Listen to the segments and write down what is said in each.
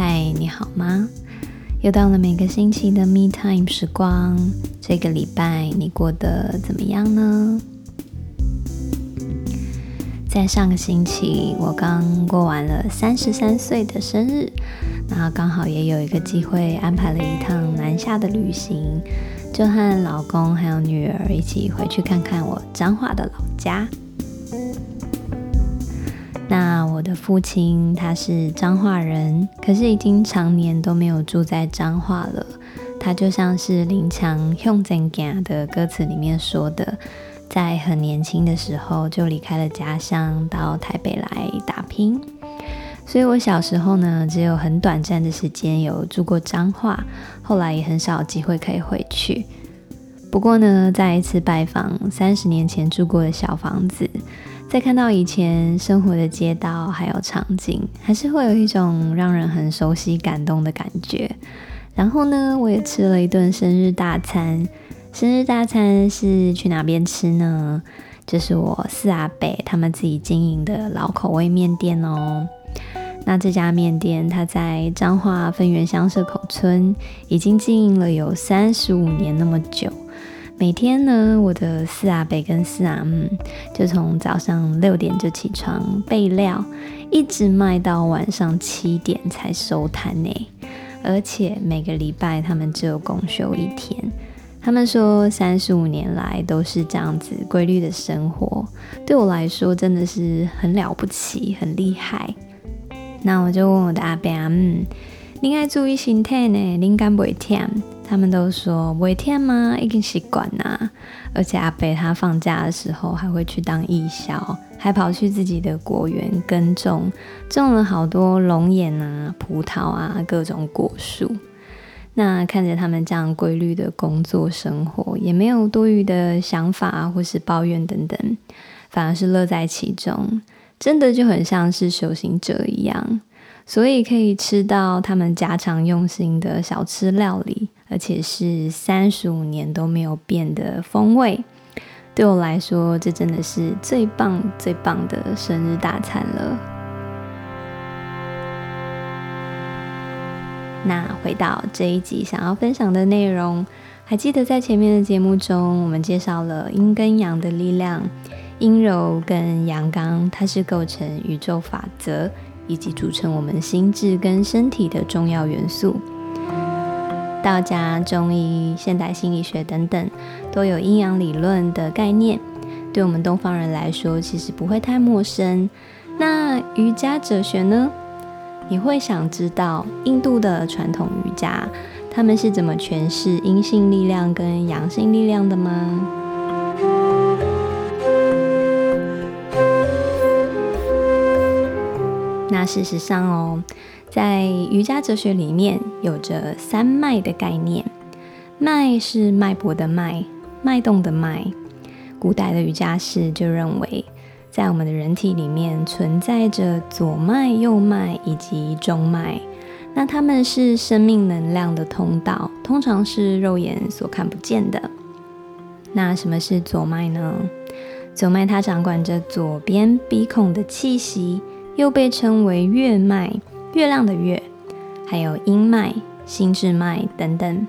嗨，你好吗？又到了每个星期的 Me Time 时光，这个礼拜你过得怎么样呢？在上个星期，我刚过完了三十三岁的生日，然后刚好也有一个机会安排了一趟南下的旅行，就和老公还有女儿一起回去看看我彰化的老家。的父亲他是彰化人，可是已经常年都没有住在彰化了。他就像是林强《向前行》的歌词里面说的。在很年轻的时候就离开了家乡，到台北来打拼。所以我小时候呢，只有很短暂的时间有住过彰化，后来也很少机会可以回去。不过呢，再一次拜访三十年前住过的小房子，再看到以前生活的街道还有场景，还是会有一种让人很熟悉、感动的感觉。然后呢，我也吃了一顿生日大餐。生日大餐是去哪边吃呢？就是我四阿伯他们自己经营的老口味面店哦。那这家面店它在彰化分园乡社口村已经经营了有三十五年那么久。每天呢，我的四阿伯跟四阿姆就从早上六点就起床备料，一直卖到晚上七点才收摊呢。而且每个礼拜他们只有公休一天。他们说，三十五年来都是这样子规律的生活，对我来说真的是很了不起，很厉害。那我就问我的阿伯阿姆，你爱注意身体呢？你敢不会忝？他们都说不会忝吗？已经习惯啦。而且阿伯他放假的时候还会去当义消，还跑去自己的果园耕种，种了好多龙眼啊、葡萄啊，各种果树。那看着他们这样规律的工作生活，也没有多余的想法或是抱怨等等，反而是乐在其中，真的就很像是修行者一样。所以可以吃到他们家常用心的小吃料理，而且是三十五年都没有变的风味。对我来说，这真的是最棒最棒的生日大餐了。那回到这一集想要分享的内容，还记得在前面的节目中，我们介绍了阴跟阳的力量，阴柔跟阳刚，它是构成宇宙法则以及组成我们心智跟身体的重要元素。道家、中医、现代心理学等等都有阴阳理论的概念，对我们东方人来说其实不会太陌生。那瑜伽哲学呢？你会想知道印度的传统瑜伽，他们是怎么诠释阴性力量跟阳性力量的吗？那事实上哦，在瑜伽哲学里面有着三脉的概念，脉是脉搏的脉，脉动的脉。古代的瑜伽士就认为。在我们的人体里面存在着左脉、右脉以及中脉，那它们是生命能量的通道，通常是肉眼所看不见的。那什么是左脉呢？左脉它掌管着左边鼻孔的气息，又被称为月脉，月亮的月，还有阴脉、心志脉等等。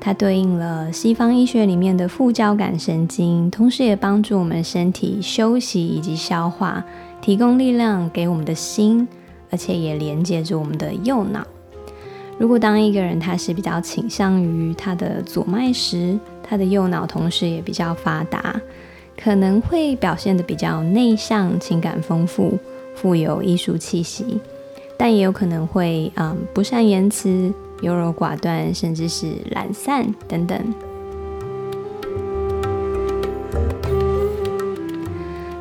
它对应了西方医学里面的副交感神经，同时也帮助我们身体休息以及消化，提供力量给我们的心，而且也连接着我们的右脑。如果当一个人他是比较倾向于他的左脉时，他的右脑同时也比较发达，可能会表现得比较内向、情感丰富、富有艺术气息，但也有可能会嗯不善言辞。优柔寡断，甚至是懒散等等。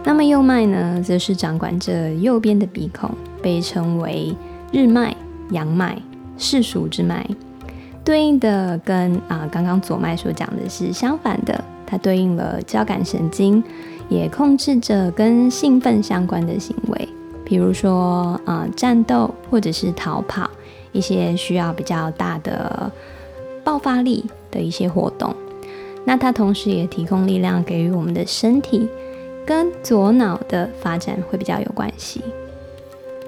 那么右脉呢，则是掌管着右边的鼻孔，被称为日脉、阳脉、世俗之脉。对应的跟啊、呃、刚刚左脉所讲的是相反的，它对应了交感神经，也控制着跟兴奋相关的行为，比如说、呃、战斗或者是逃跑。一些需要比较大的爆发力的一些活动，那它同时也提供力量给予我们的身体，跟左脑的发展会比较有关系。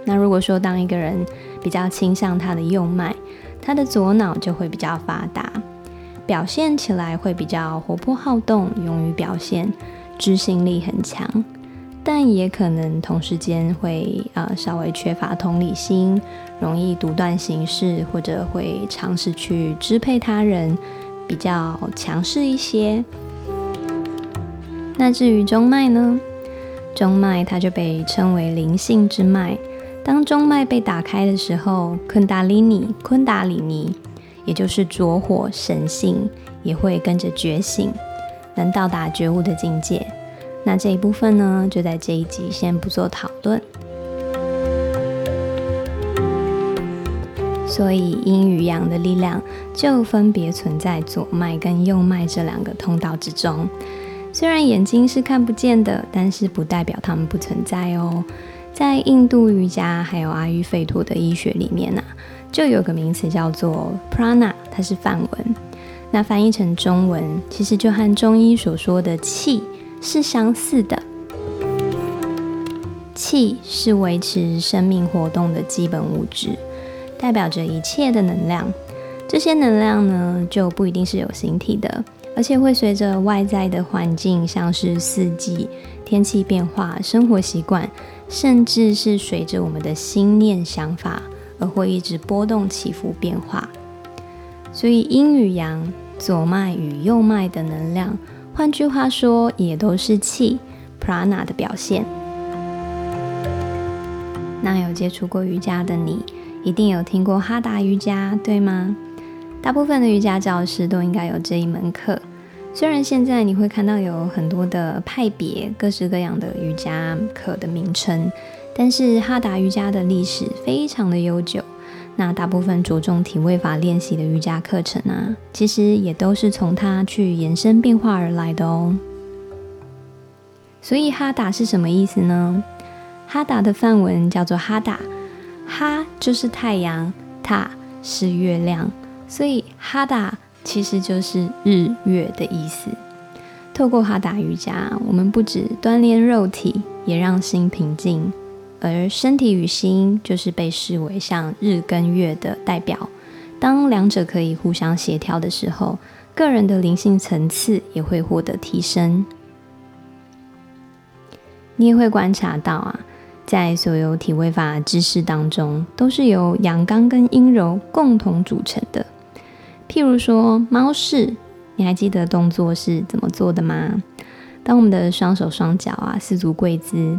那如果说当一个人比较倾向他的右脉，他的左脑就会比较发达，表现起来会比较活泼好动，勇于表现，执行力很强。但也可能同时间会呃稍微缺乏同理心，容易独断行事，或者会尝试去支配他人，比较强势一些。那至于中脉呢？中脉它就被称为灵性之脉。当中脉被打开的时候，昆达里尼、昆达里尼，也就是拙火神性，也会跟着觉醒，能到达觉悟的境界。那这一部分呢，就在这一集先不做讨论。所以阴与阳的力量就分别存在左脉跟右脉这两个通道之中。虽然眼睛是看不见的，但是不代表它们不存在哦。在印度瑜伽还有阿育吠陀的医学里面呢、啊，就有个名词叫做 prana，它是梵文。那翻译成中文，其实就和中医所说的气。是相似的，气是维持生命活动的基本物质，代表着一切的能量。这些能量呢，就不一定是有形体的，而且会随着外在的环境，像是四季、天气变化、生活习惯，甚至是随着我们的心念想法，而会一直波动起伏变化。所以阴与阳、左脉与右脉的能量。换句话说，也都是气 prana 的表现。那有接触过瑜伽的你，一定有听过哈达瑜伽，对吗？大部分的瑜伽教师都应该有这一门课。虽然现在你会看到有很多的派别，各式各样的瑜伽课的名称，但是哈达瑜伽的历史非常的悠久。那大部分着重体位法练习的瑜伽课程啊，其实也都是从它去延伸变化而来的哦。所以哈达是什么意思呢？哈达的梵文叫做哈达，哈就是太阳，塔是月亮，所以哈达其实就是日月的意思。透过哈达瑜伽，我们不止锻炼肉体，也让心平静。而身体与心就是被视为像日跟月的代表，当两者可以互相协调的时候，个人的灵性层次也会获得提升。你也会观察到啊，在所有体位法知识当中，都是由阳刚跟阴柔共同组成的。譬如说猫式，你还记得动作是怎么做的吗？当我们的双手双脚啊，四足跪姿。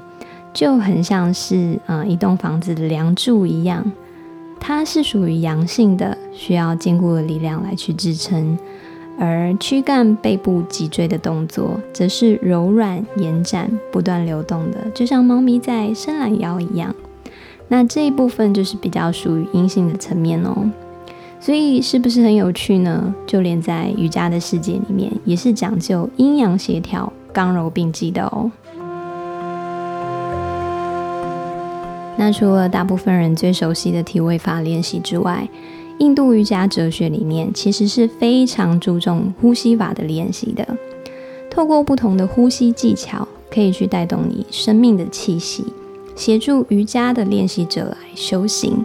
就很像是呃一栋房子的梁柱一样，它是属于阳性的，需要坚固的力量来去支撑；而躯干、背部、脊椎的动作，则是柔软、延展、不断流动的，就像猫咪在伸懒腰一样。那这一部分就是比较属于阴性的层面哦。所以是不是很有趣呢？就连在瑜伽的世界里面，也是讲究阴阳协调、刚柔并济的哦。那除了大部分人最熟悉的体位法练习之外，印度瑜伽哲学里面其实是非常注重呼吸法的练习的。透过不同的呼吸技巧，可以去带动你生命的气息，协助瑜伽的练习者来修行。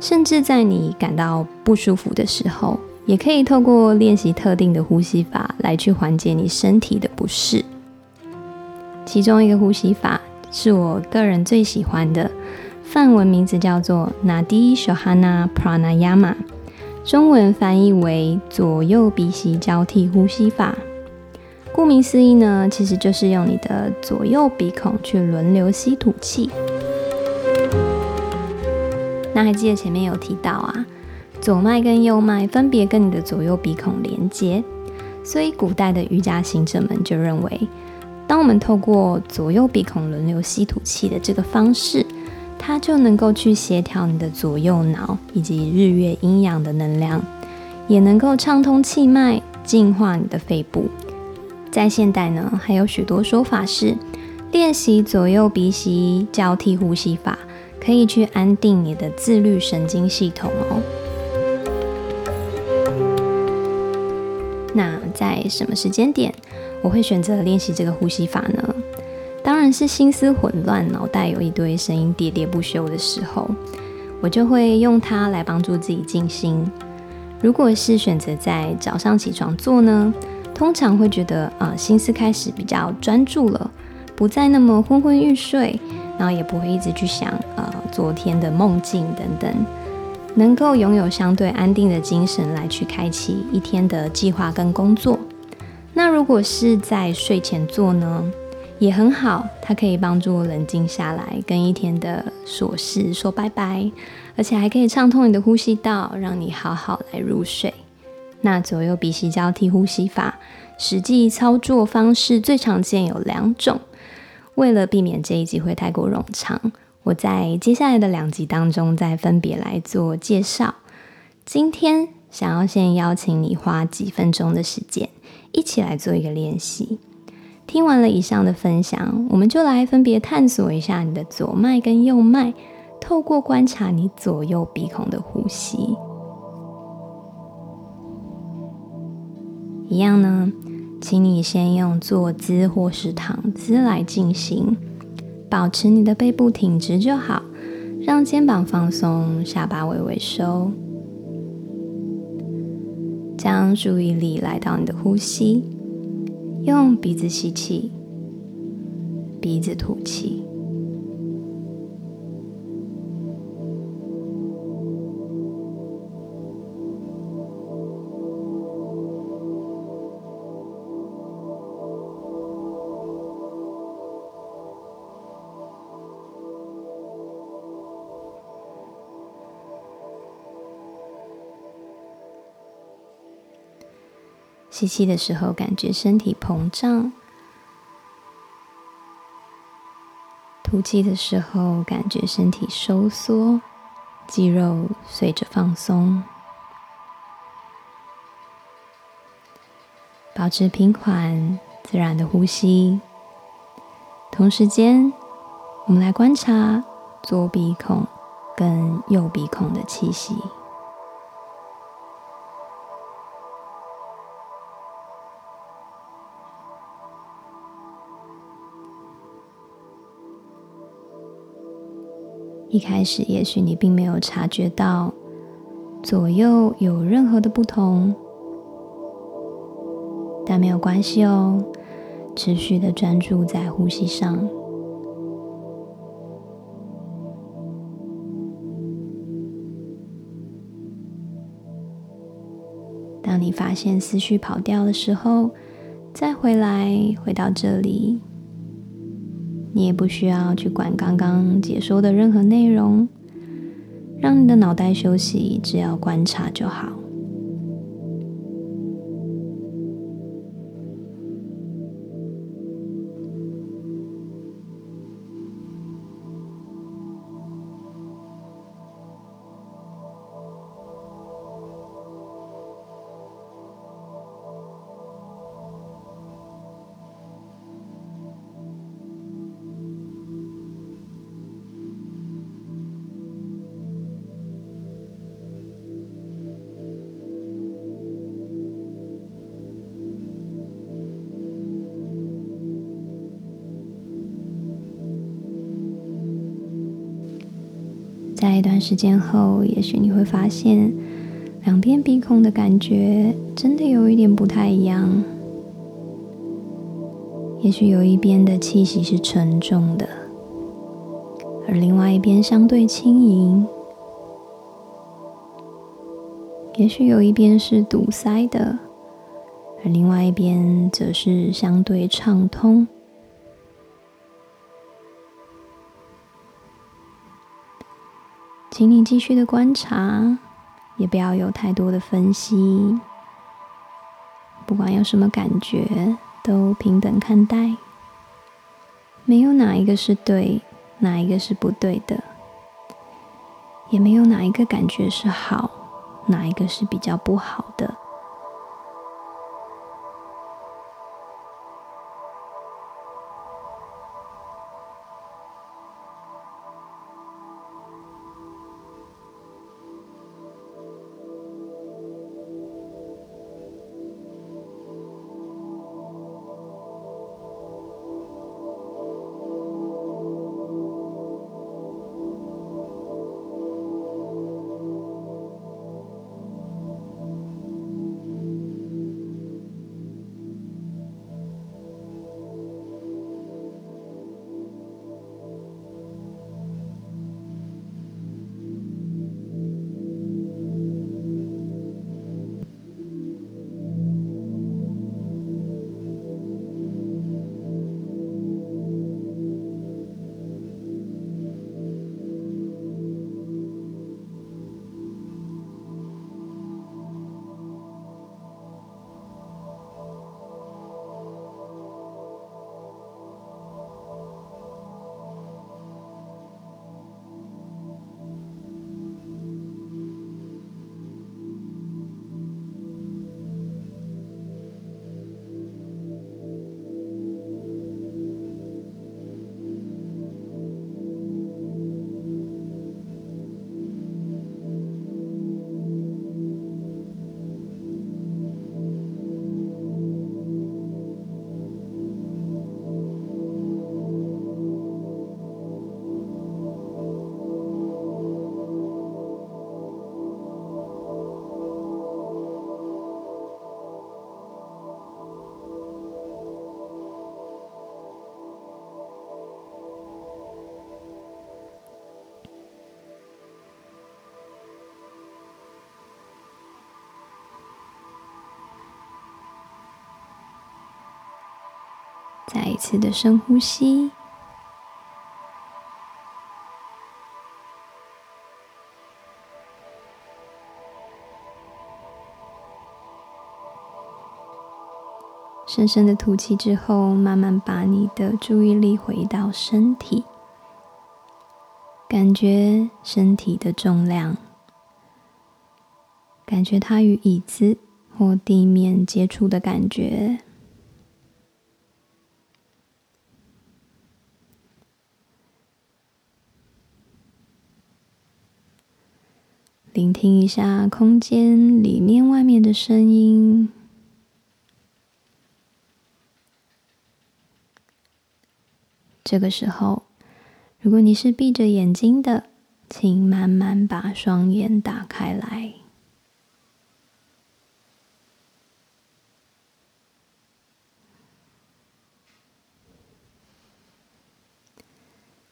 甚至在你感到不舒服的时候，也可以透过练习特定的呼吸法来去缓解你身体的不适。其中一个呼吸法。是我个人最喜欢的，梵文名字叫做 Nadi Shohana Pranayama，中文翻译为左右鼻息交替呼吸法。顾名思义呢，其实就是用你的左右鼻孔去轮流吸吐气。那还记得前面有提到啊，左脉跟右脉分别跟你的左右鼻孔连接，所以古代的瑜伽行者们就认为。当我们透过左右鼻孔轮流吸吐气的这个方式，它就能够去协调你的左右脑以及日月阴阳的能量，也能够畅通气脉，净化你的肺部。在现代呢，还有许多说法是练习左右鼻息交替呼吸法，可以去安定你的自律神经系统哦。那在什么时间点，我会选择练习这个呼吸法呢？当然是心思混乱、脑袋有一堆声音喋喋不休的时候。我就会用它来帮助自己静心。如果是选择在早上起床做呢，通常会觉得呃心思开始比较专注了，不再那么昏昏欲睡，然后也不会一直去想呃昨天的梦境等等，能够拥有相对安定的精神来去开启一天的计划跟工作。如果是在睡前做呢，也很好，它可以帮助冷静下来，跟一天的琐事说拜拜，而且还可以畅通你的呼吸道，让你好好来入睡。那左右鼻息交替呼吸法，实际操作方式最常见有两种。为了避免这一集会太过冗长，我在接下来的两集当中再分别来做介绍。今天想要先邀请你花几分钟的时间，一起来做一个练习。听完了以上的分享，我们就来分别探索一下你的左脉跟右脉，透过观察你左右鼻孔的呼吸。一样呢，请你先用坐姿或是躺姿来进行，保持你的背部挺直就好，让肩膀放松，下巴微微收。将注意力来到你的呼吸，用鼻子吸气，鼻子吐气。吸气的时候，感觉身体膨胀；吐气的时候，感觉身体收缩，肌肉随着放松。保持平缓、自然的呼吸。同时间，我们来观察左鼻孔跟右鼻孔的气息。一开始，也许你并没有察觉到左右有任何的不同，但没有关系哦。持续的专注在呼吸上。当你发现思绪跑掉的时候，再回来，回到这里。你也不需要去管刚刚解说的任何内容，让你的脑袋休息，只要观察就好。在一段时间后，也许你会发现，两边鼻孔的感觉真的有一点不太一样。也许有一边的气息是沉重的，而另外一边相对轻盈。也许有一边是堵塞的，而另外一边则是相对畅通。请你继续的观察，也不要有太多的分析。不管有什么感觉，都平等看待。没有哪一个是对，哪一个是不对的，也没有哪一个感觉是好，哪一个是比较不好的。再一次的深呼吸。深深的吐气之后，慢慢把你的注意力回到身体，感觉身体的重量，感觉它与椅子或地面接触的感觉，聆听一下空间里面、外面的声音。这个时候，如果你是闭着眼睛的，请慢慢把双眼打开来。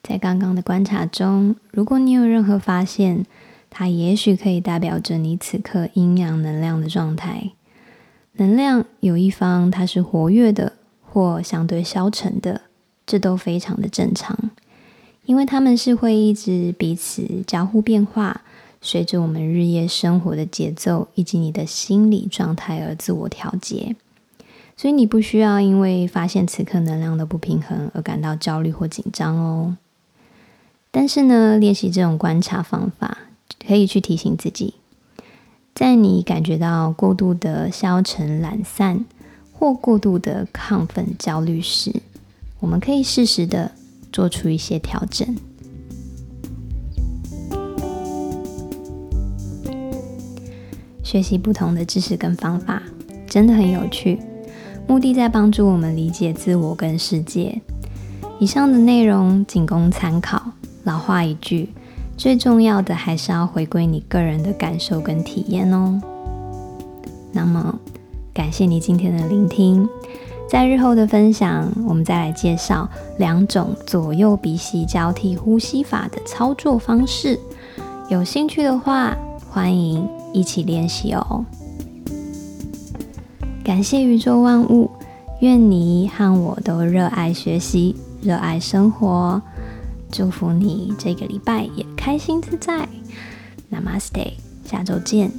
在刚刚的观察中，如果你有任何发现，它也许可以代表着你此刻阴阳能量的状态。能量有一方它是活跃的，或相对消沉的。这都非常的正常，因为他们是会一直彼此交互变化，随着我们日夜生活的节奏以及你的心理状态而自我调节。所以你不需要因为发现此刻能量的不平衡而感到焦虑或紧张哦。但是呢，练习这种观察方法，可以去提醒自己，在你感觉到过度的消沉懒散或过度的亢奋焦虑时，我们可以适时的做出一些调整。学习不同的知识跟方法，真的很有趣。目的在帮助我们理解自我跟世界。以上的内容仅供参考。老话一句，最重要的还是要回归你个人的感受跟体验哦。那么，感谢你今天的聆听。在日后的分享，我们再来介绍两种左右鼻息交替呼吸法的操作方式。有兴趣的话，欢迎一起练习哦。感谢宇宙万物，愿你和我都热爱学习，热爱生活。祝福你这个礼拜也开心自在。Namaste，下周见。